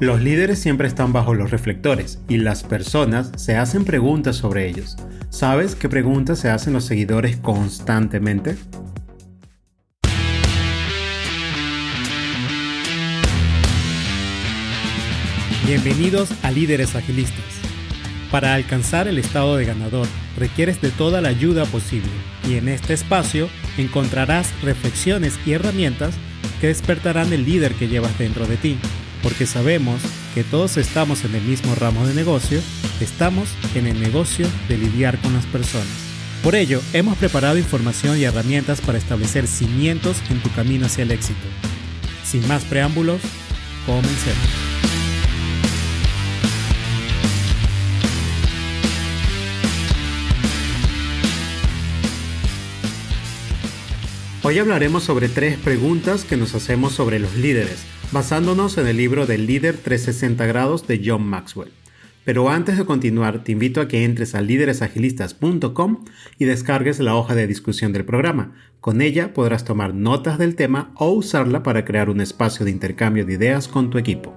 Los líderes siempre están bajo los reflectores y las personas se hacen preguntas sobre ellos. ¿Sabes qué preguntas se hacen los seguidores constantemente? Bienvenidos a Líderes Agilistas. Para alcanzar el estado de ganador requieres de toda la ayuda posible y en este espacio encontrarás reflexiones y herramientas que despertarán el líder que llevas dentro de ti porque sabemos que todos estamos en el mismo ramo de negocio, estamos en el negocio de lidiar con las personas. Por ello, hemos preparado información y herramientas para establecer cimientos en tu camino hacia el éxito. Sin más preámbulos, comencemos. Hoy hablaremos sobre tres preguntas que nos hacemos sobre los líderes basándonos en el libro del líder 360 grados de John Maxwell. Pero antes de continuar, te invito a que entres a líderesagilistas.com y descargues la hoja de discusión del programa. Con ella podrás tomar notas del tema o usarla para crear un espacio de intercambio de ideas con tu equipo.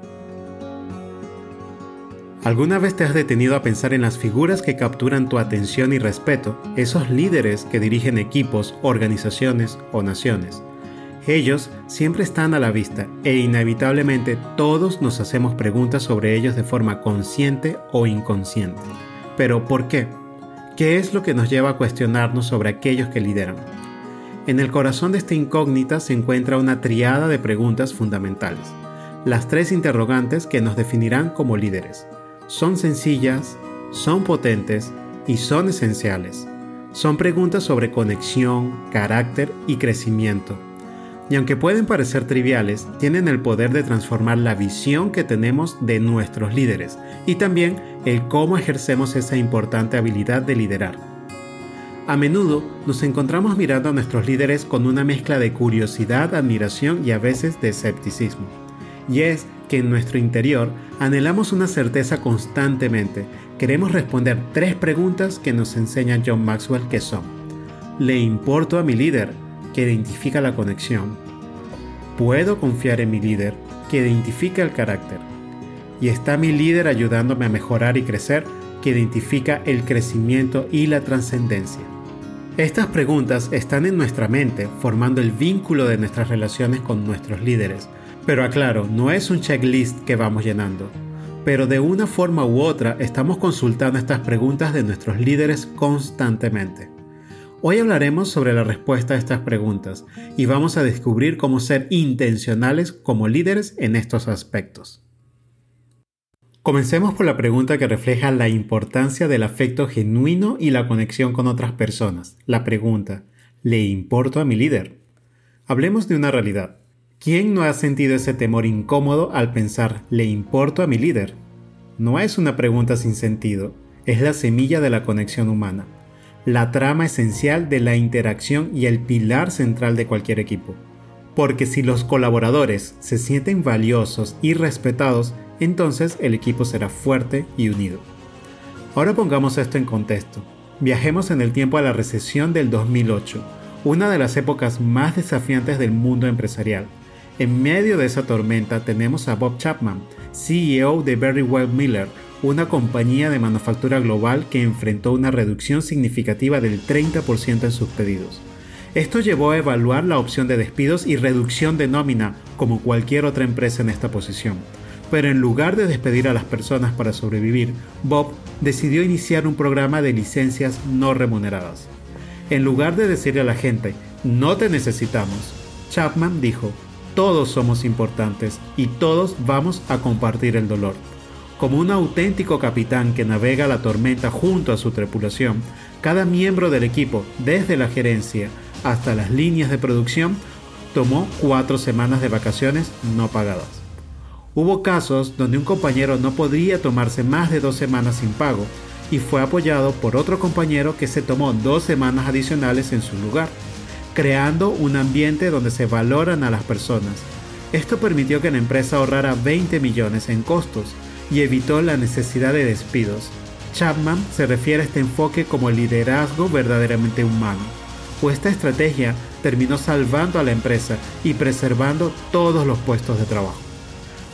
¿Alguna vez te has detenido a pensar en las figuras que capturan tu atención y respeto, esos líderes que dirigen equipos, organizaciones o naciones? Ellos siempre están a la vista e inevitablemente todos nos hacemos preguntas sobre ellos de forma consciente o inconsciente. Pero ¿por qué? ¿Qué es lo que nos lleva a cuestionarnos sobre aquellos que lideran? En el corazón de esta incógnita se encuentra una triada de preguntas fundamentales, las tres interrogantes que nos definirán como líderes. Son sencillas, son potentes y son esenciales. Son preguntas sobre conexión, carácter y crecimiento y aunque pueden parecer triviales, tienen el poder de transformar la visión que tenemos de nuestros líderes y también el cómo ejercemos esa importante habilidad de liderar. A menudo nos encontramos mirando a nuestros líderes con una mezcla de curiosidad, admiración y a veces de escepticismo. Y es que en nuestro interior anhelamos una certeza constantemente. Queremos responder tres preguntas que nos enseña John Maxwell que son. ¿Le importo a mi líder? Que identifica la conexión. Puedo confiar en mi líder, que identifica el carácter. Y está mi líder ayudándome a mejorar y crecer, que identifica el crecimiento y la trascendencia. Estas preguntas están en nuestra mente, formando el vínculo de nuestras relaciones con nuestros líderes. Pero aclaro, no es un checklist que vamos llenando. Pero de una forma u otra estamos consultando estas preguntas de nuestros líderes constantemente. Hoy hablaremos sobre la respuesta a estas preguntas y vamos a descubrir cómo ser intencionales como líderes en estos aspectos. Comencemos por la pregunta que refleja la importancia del afecto genuino y la conexión con otras personas. La pregunta, ¿le importo a mi líder? Hablemos de una realidad. ¿Quién no ha sentido ese temor incómodo al pensar, ¿le importo a mi líder? No es una pregunta sin sentido, es la semilla de la conexión humana la trama esencial de la interacción y el pilar central de cualquier equipo. Porque si los colaboradores se sienten valiosos y respetados, entonces el equipo será fuerte y unido. Ahora pongamos esto en contexto. Viajemos en el tiempo a la recesión del 2008, una de las épocas más desafiantes del mundo empresarial. En medio de esa tormenta tenemos a Bob Chapman, CEO de Berrywell Miller, una compañía de manufactura global que enfrentó una reducción significativa del 30% en sus pedidos. Esto llevó a evaluar la opción de despidos y reducción de nómina como cualquier otra empresa en esta posición. Pero en lugar de despedir a las personas para sobrevivir, Bob decidió iniciar un programa de licencias no remuneradas. En lugar de decirle a la gente, no te necesitamos, Chapman dijo, todos somos importantes y todos vamos a compartir el dolor. Como un auténtico capitán que navega la tormenta junto a su tripulación, cada miembro del equipo, desde la gerencia hasta las líneas de producción, tomó cuatro semanas de vacaciones no pagadas. Hubo casos donde un compañero no podría tomarse más de dos semanas sin pago y fue apoyado por otro compañero que se tomó dos semanas adicionales en su lugar, creando un ambiente donde se valoran a las personas. Esto permitió que la empresa ahorrara 20 millones en costos y evitó la necesidad de despidos. Chapman se refiere a este enfoque como liderazgo verdaderamente humano, pues esta estrategia terminó salvando a la empresa y preservando todos los puestos de trabajo.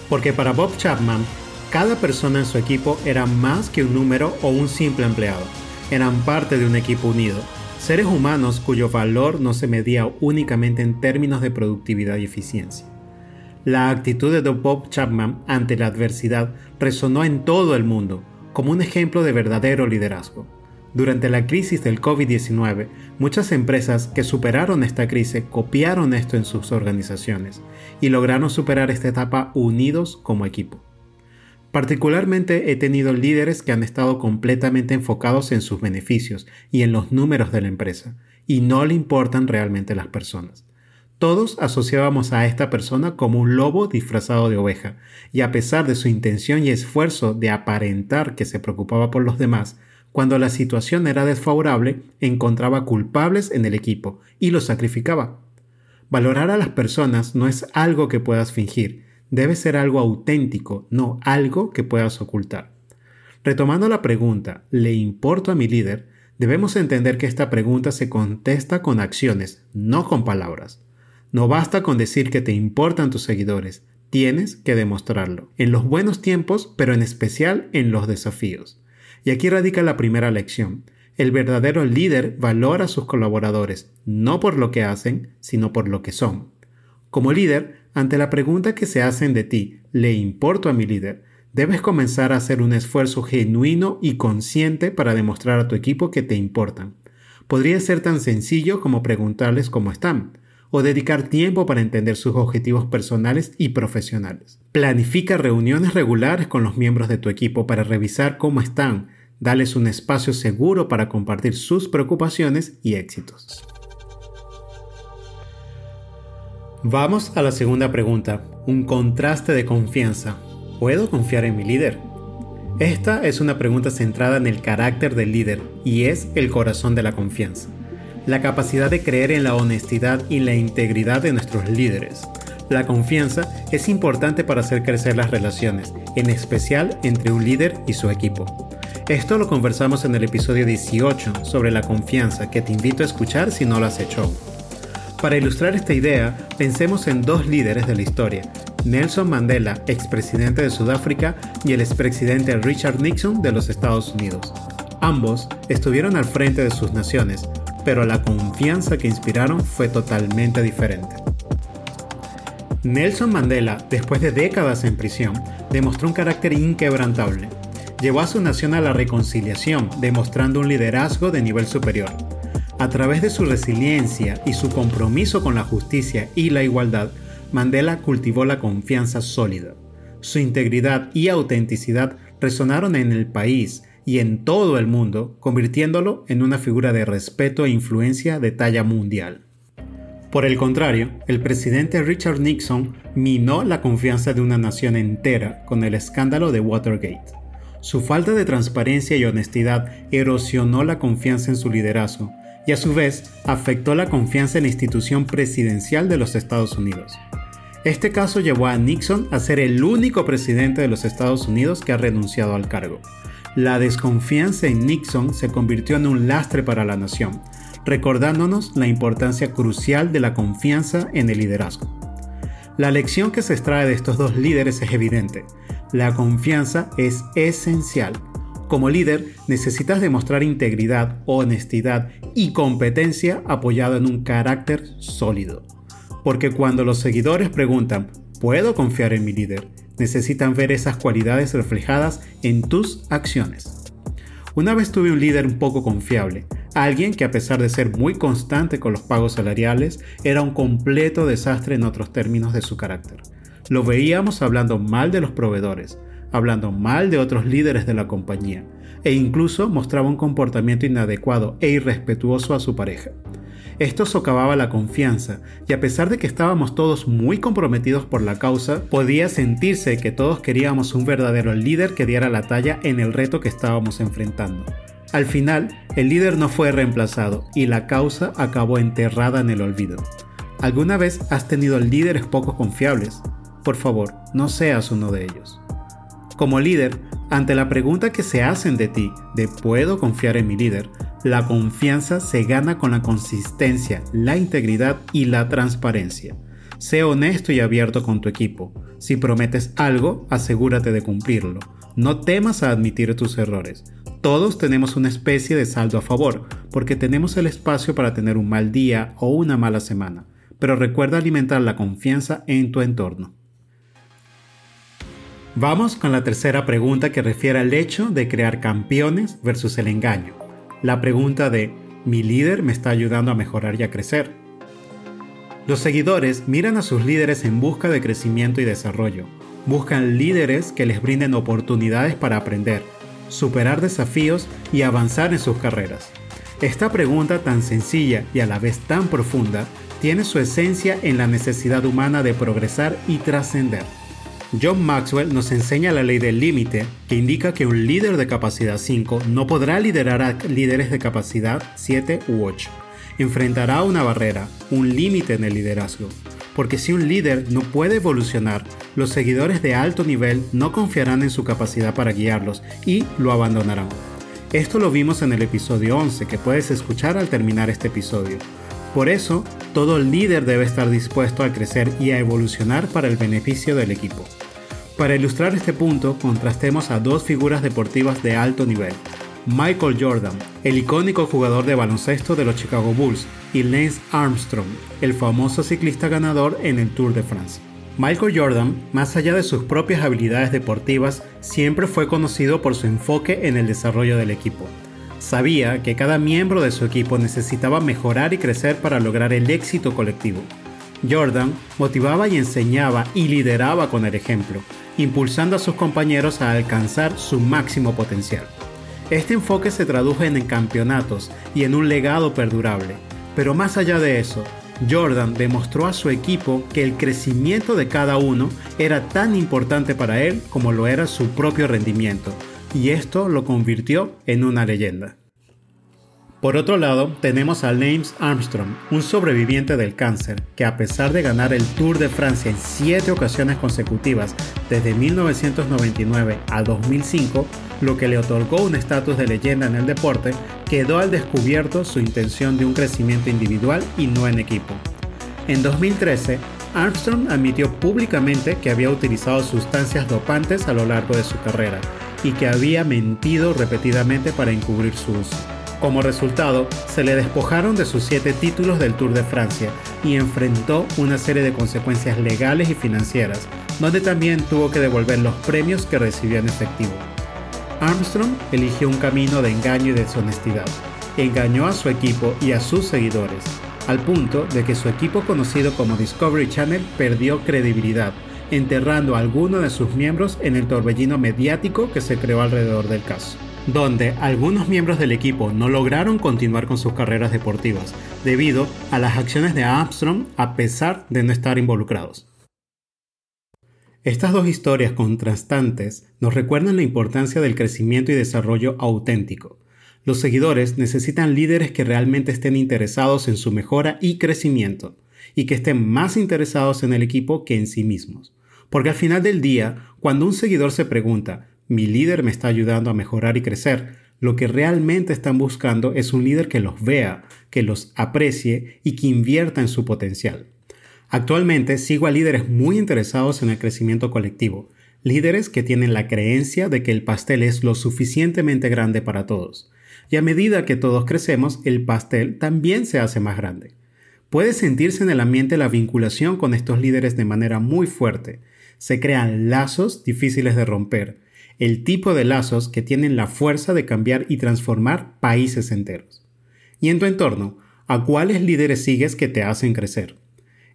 Porque para Bob Chapman, cada persona en su equipo era más que un número o un simple empleado. Eran parte de un equipo unido, seres humanos cuyo valor no se medía únicamente en términos de productividad y eficiencia. La actitud de Bob Chapman ante la adversidad resonó en todo el mundo como un ejemplo de verdadero liderazgo. Durante la crisis del COVID-19, muchas empresas que superaron esta crisis copiaron esto en sus organizaciones y lograron superar esta etapa unidos como equipo. Particularmente he tenido líderes que han estado completamente enfocados en sus beneficios y en los números de la empresa, y no le importan realmente las personas. Todos asociábamos a esta persona como un lobo disfrazado de oveja, y a pesar de su intención y esfuerzo de aparentar que se preocupaba por los demás, cuando la situación era desfavorable, encontraba culpables en el equipo y los sacrificaba. Valorar a las personas no es algo que puedas fingir, debe ser algo auténtico, no algo que puedas ocultar. Retomando la pregunta, ¿le importo a mi líder? Debemos entender que esta pregunta se contesta con acciones, no con palabras. No basta con decir que te importan tus seguidores, tienes que demostrarlo, en los buenos tiempos, pero en especial en los desafíos. Y aquí radica la primera lección. El verdadero líder valora a sus colaboradores, no por lo que hacen, sino por lo que son. Como líder, ante la pregunta que se hacen de ti, ¿le importo a mi líder? Debes comenzar a hacer un esfuerzo genuino y consciente para demostrar a tu equipo que te importan. Podría ser tan sencillo como preguntarles cómo están o dedicar tiempo para entender sus objetivos personales y profesionales. Planifica reuniones regulares con los miembros de tu equipo para revisar cómo están, dales un espacio seguro para compartir sus preocupaciones y éxitos. Vamos a la segunda pregunta, un contraste de confianza. ¿Puedo confiar en mi líder? Esta es una pregunta centrada en el carácter del líder y es el corazón de la confianza la capacidad de creer en la honestidad y la integridad de nuestros líderes. La confianza es importante para hacer crecer las relaciones, en especial entre un líder y su equipo. Esto lo conversamos en el episodio 18 sobre la confianza que te invito a escuchar si no lo has hecho Para ilustrar esta idea, pensemos en dos líderes de la historia, Nelson Mandela, expresidente de Sudáfrica, y el expresidente Richard Nixon de los Estados Unidos. Ambos estuvieron al frente de sus naciones, pero la confianza que inspiraron fue totalmente diferente. Nelson Mandela, después de décadas en prisión, demostró un carácter inquebrantable. Llevó a su nación a la reconciliación, demostrando un liderazgo de nivel superior. A través de su resiliencia y su compromiso con la justicia y la igualdad, Mandela cultivó la confianza sólida. Su integridad y autenticidad resonaron en el país y en todo el mundo, convirtiéndolo en una figura de respeto e influencia de talla mundial. Por el contrario, el presidente Richard Nixon minó la confianza de una nación entera con el escándalo de Watergate. Su falta de transparencia y honestidad erosionó la confianza en su liderazgo y a su vez afectó la confianza en la institución presidencial de los Estados Unidos. Este caso llevó a Nixon a ser el único presidente de los Estados Unidos que ha renunciado al cargo, la desconfianza en Nixon se convirtió en un lastre para la nación, recordándonos la importancia crucial de la confianza en el liderazgo. La lección que se extrae de estos dos líderes es evidente. La confianza es esencial. Como líder necesitas demostrar integridad, honestidad y competencia apoyado en un carácter sólido. Porque cuando los seguidores preguntan, ¿puedo confiar en mi líder? Necesitan ver esas cualidades reflejadas en tus acciones. Una vez tuve un líder un poco confiable, alguien que a pesar de ser muy constante con los pagos salariales, era un completo desastre en otros términos de su carácter. Lo veíamos hablando mal de los proveedores, hablando mal de otros líderes de la compañía, e incluso mostraba un comportamiento inadecuado e irrespetuoso a su pareja. Esto socavaba la confianza, y a pesar de que estábamos todos muy comprometidos por la causa, podía sentirse que todos queríamos un verdadero líder que diera la talla en el reto que estábamos enfrentando. Al final, el líder no fue reemplazado y la causa acabó enterrada en el olvido. ¿Alguna vez has tenido líderes poco confiables? Por favor, no seas uno de ellos. Como líder, ante la pregunta que se hacen de ti de ¿puedo confiar en mi líder? La confianza se gana con la consistencia, la integridad y la transparencia. Sé honesto y abierto con tu equipo. Si prometes algo, asegúrate de cumplirlo. No temas a admitir tus errores. Todos tenemos una especie de saldo a favor, porque tenemos el espacio para tener un mal día o una mala semana. Pero recuerda alimentar la confianza en tu entorno. Vamos con la tercera pregunta que refiere al hecho de crear campeones versus el engaño. La pregunta de, ¿mi líder me está ayudando a mejorar y a crecer? Los seguidores miran a sus líderes en busca de crecimiento y desarrollo. Buscan líderes que les brinden oportunidades para aprender, superar desafíos y avanzar en sus carreras. Esta pregunta tan sencilla y a la vez tan profunda tiene su esencia en la necesidad humana de progresar y trascender. John Maxwell nos enseña la ley del límite, que indica que un líder de capacidad 5 no podrá liderar a líderes de capacidad 7 u 8. Enfrentará una barrera, un límite en el liderazgo. Porque si un líder no puede evolucionar, los seguidores de alto nivel no confiarán en su capacidad para guiarlos y lo abandonarán. Esto lo vimos en el episodio 11 que puedes escuchar al terminar este episodio. Por eso, todo líder debe estar dispuesto a crecer y a evolucionar para el beneficio del equipo. Para ilustrar este punto, contrastemos a dos figuras deportivas de alto nivel. Michael Jordan, el icónico jugador de baloncesto de los Chicago Bulls, y Lance Armstrong, el famoso ciclista ganador en el Tour de France. Michael Jordan, más allá de sus propias habilidades deportivas, siempre fue conocido por su enfoque en el desarrollo del equipo. Sabía que cada miembro de su equipo necesitaba mejorar y crecer para lograr el éxito colectivo. Jordan motivaba y enseñaba y lideraba con el ejemplo, impulsando a sus compañeros a alcanzar su máximo potencial. Este enfoque se tradujo en campeonatos y en un legado perdurable, pero más allá de eso, Jordan demostró a su equipo que el crecimiento de cada uno era tan importante para él como lo era su propio rendimiento, y esto lo convirtió en una leyenda. Por otro lado, tenemos a Lance Armstrong, un sobreviviente del cáncer, que a pesar de ganar el Tour de Francia en siete ocasiones consecutivas desde 1999 a 2005, lo que le otorgó un estatus de leyenda en el deporte, quedó al descubierto su intención de un crecimiento individual y no en equipo. En 2013, Armstrong admitió públicamente que había utilizado sustancias dopantes a lo largo de su carrera y que había mentido repetidamente para encubrir su uso. Como resultado, se le despojaron de sus siete títulos del Tour de Francia y enfrentó una serie de consecuencias legales y financieras, donde también tuvo que devolver los premios que recibió en efectivo. Armstrong eligió un camino de engaño y deshonestidad. Engañó a su equipo y a sus seguidores, al punto de que su equipo conocido como Discovery Channel perdió credibilidad, enterrando a alguno de sus miembros en el torbellino mediático que se creó alrededor del caso donde algunos miembros del equipo no lograron continuar con sus carreras deportivas debido a las acciones de Armstrong a pesar de no estar involucrados. Estas dos historias contrastantes nos recuerdan la importancia del crecimiento y desarrollo auténtico. Los seguidores necesitan líderes que realmente estén interesados en su mejora y crecimiento, y que estén más interesados en el equipo que en sí mismos. Porque al final del día, cuando un seguidor se pregunta, mi líder me está ayudando a mejorar y crecer. Lo que realmente están buscando es un líder que los vea, que los aprecie y que invierta en su potencial. Actualmente sigo a líderes muy interesados en el crecimiento colectivo, líderes que tienen la creencia de que el pastel es lo suficientemente grande para todos. Y a medida que todos crecemos, el pastel también se hace más grande. Puede sentirse en el ambiente la vinculación con estos líderes de manera muy fuerte. Se crean lazos difíciles de romper, el tipo de lazos que tienen la fuerza de cambiar y transformar países enteros. Y en tu entorno, ¿a cuáles líderes sigues que te hacen crecer?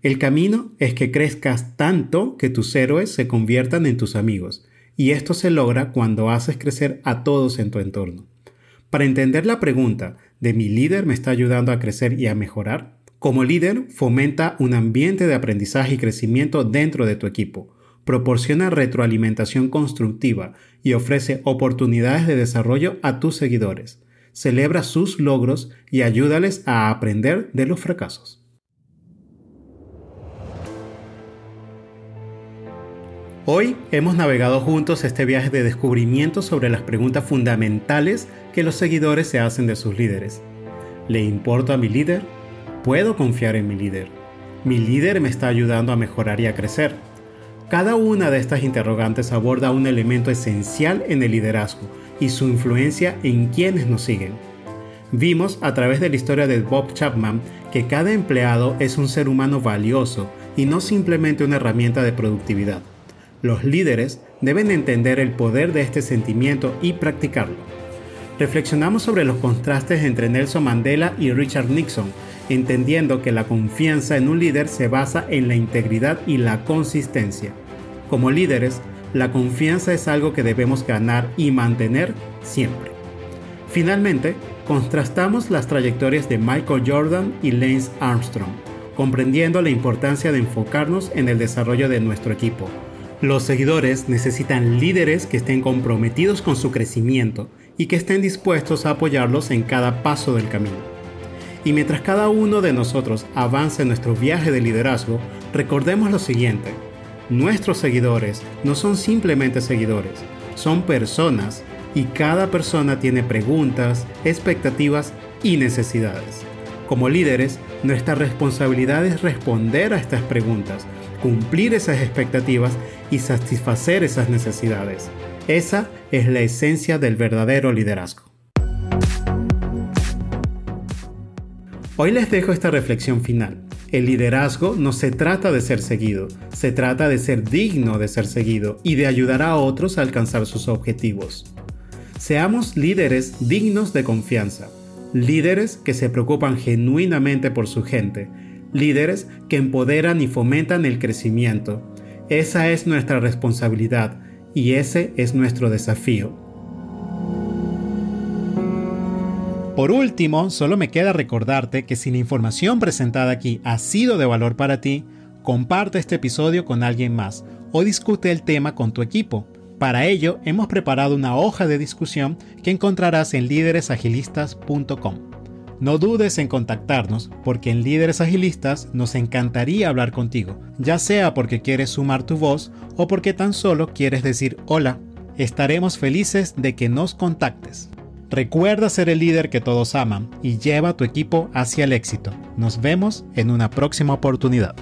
El camino es que crezcas tanto que tus héroes se conviertan en tus amigos, y esto se logra cuando haces crecer a todos en tu entorno. Para entender la pregunta de mi líder me está ayudando a crecer y a mejorar, como líder fomenta un ambiente de aprendizaje y crecimiento dentro de tu equipo, proporciona retroalimentación constructiva y ofrece oportunidades de desarrollo a tus seguidores. Celebra sus logros y ayúdales a aprender de los fracasos. Hoy hemos navegado juntos este viaje de descubrimiento sobre las preguntas fundamentales que los seguidores se hacen de sus líderes. ¿Le importa a mi líder? ¿Puedo confiar en mi líder? ¿Mi líder me está ayudando a mejorar y a crecer? Cada una de estas interrogantes aborda un elemento esencial en el liderazgo y su influencia en quienes nos siguen. Vimos a través de la historia de Bob Chapman que cada empleado es un ser humano valioso y no simplemente una herramienta de productividad. Los líderes deben entender el poder de este sentimiento y practicarlo. Reflexionamos sobre los contrastes entre Nelson Mandela y Richard Nixon, entendiendo que la confianza en un líder se basa en la integridad y la consistencia. Como líderes, la confianza es algo que debemos ganar y mantener siempre. Finalmente, contrastamos las trayectorias de Michael Jordan y Lance Armstrong, comprendiendo la importancia de enfocarnos en el desarrollo de nuestro equipo. Los seguidores necesitan líderes que estén comprometidos con su crecimiento y que estén dispuestos a apoyarlos en cada paso del camino. Y mientras cada uno de nosotros avance en nuestro viaje de liderazgo, recordemos lo siguiente. Nuestros seguidores no son simplemente seguidores, son personas y cada persona tiene preguntas, expectativas y necesidades. Como líderes, nuestra responsabilidad es responder a estas preguntas, cumplir esas expectativas y satisfacer esas necesidades. Esa es la esencia del verdadero liderazgo. Hoy les dejo esta reflexión final. El liderazgo no se trata de ser seguido, se trata de ser digno de ser seguido y de ayudar a otros a alcanzar sus objetivos. Seamos líderes dignos de confianza, líderes que se preocupan genuinamente por su gente, líderes que empoderan y fomentan el crecimiento. Esa es nuestra responsabilidad y ese es nuestro desafío. Por último, solo me queda recordarte que si la información presentada aquí ha sido de valor para ti, comparte este episodio con alguien más o discute el tema con tu equipo. Para ello, hemos preparado una hoja de discusión que encontrarás en líderesagilistas.com. No dudes en contactarnos porque en Líderes Agilistas nos encantaría hablar contigo, ya sea porque quieres sumar tu voz o porque tan solo quieres decir hola. Estaremos felices de que nos contactes. Recuerda ser el líder que todos aman y lleva a tu equipo hacia el éxito. Nos vemos en una próxima oportunidad.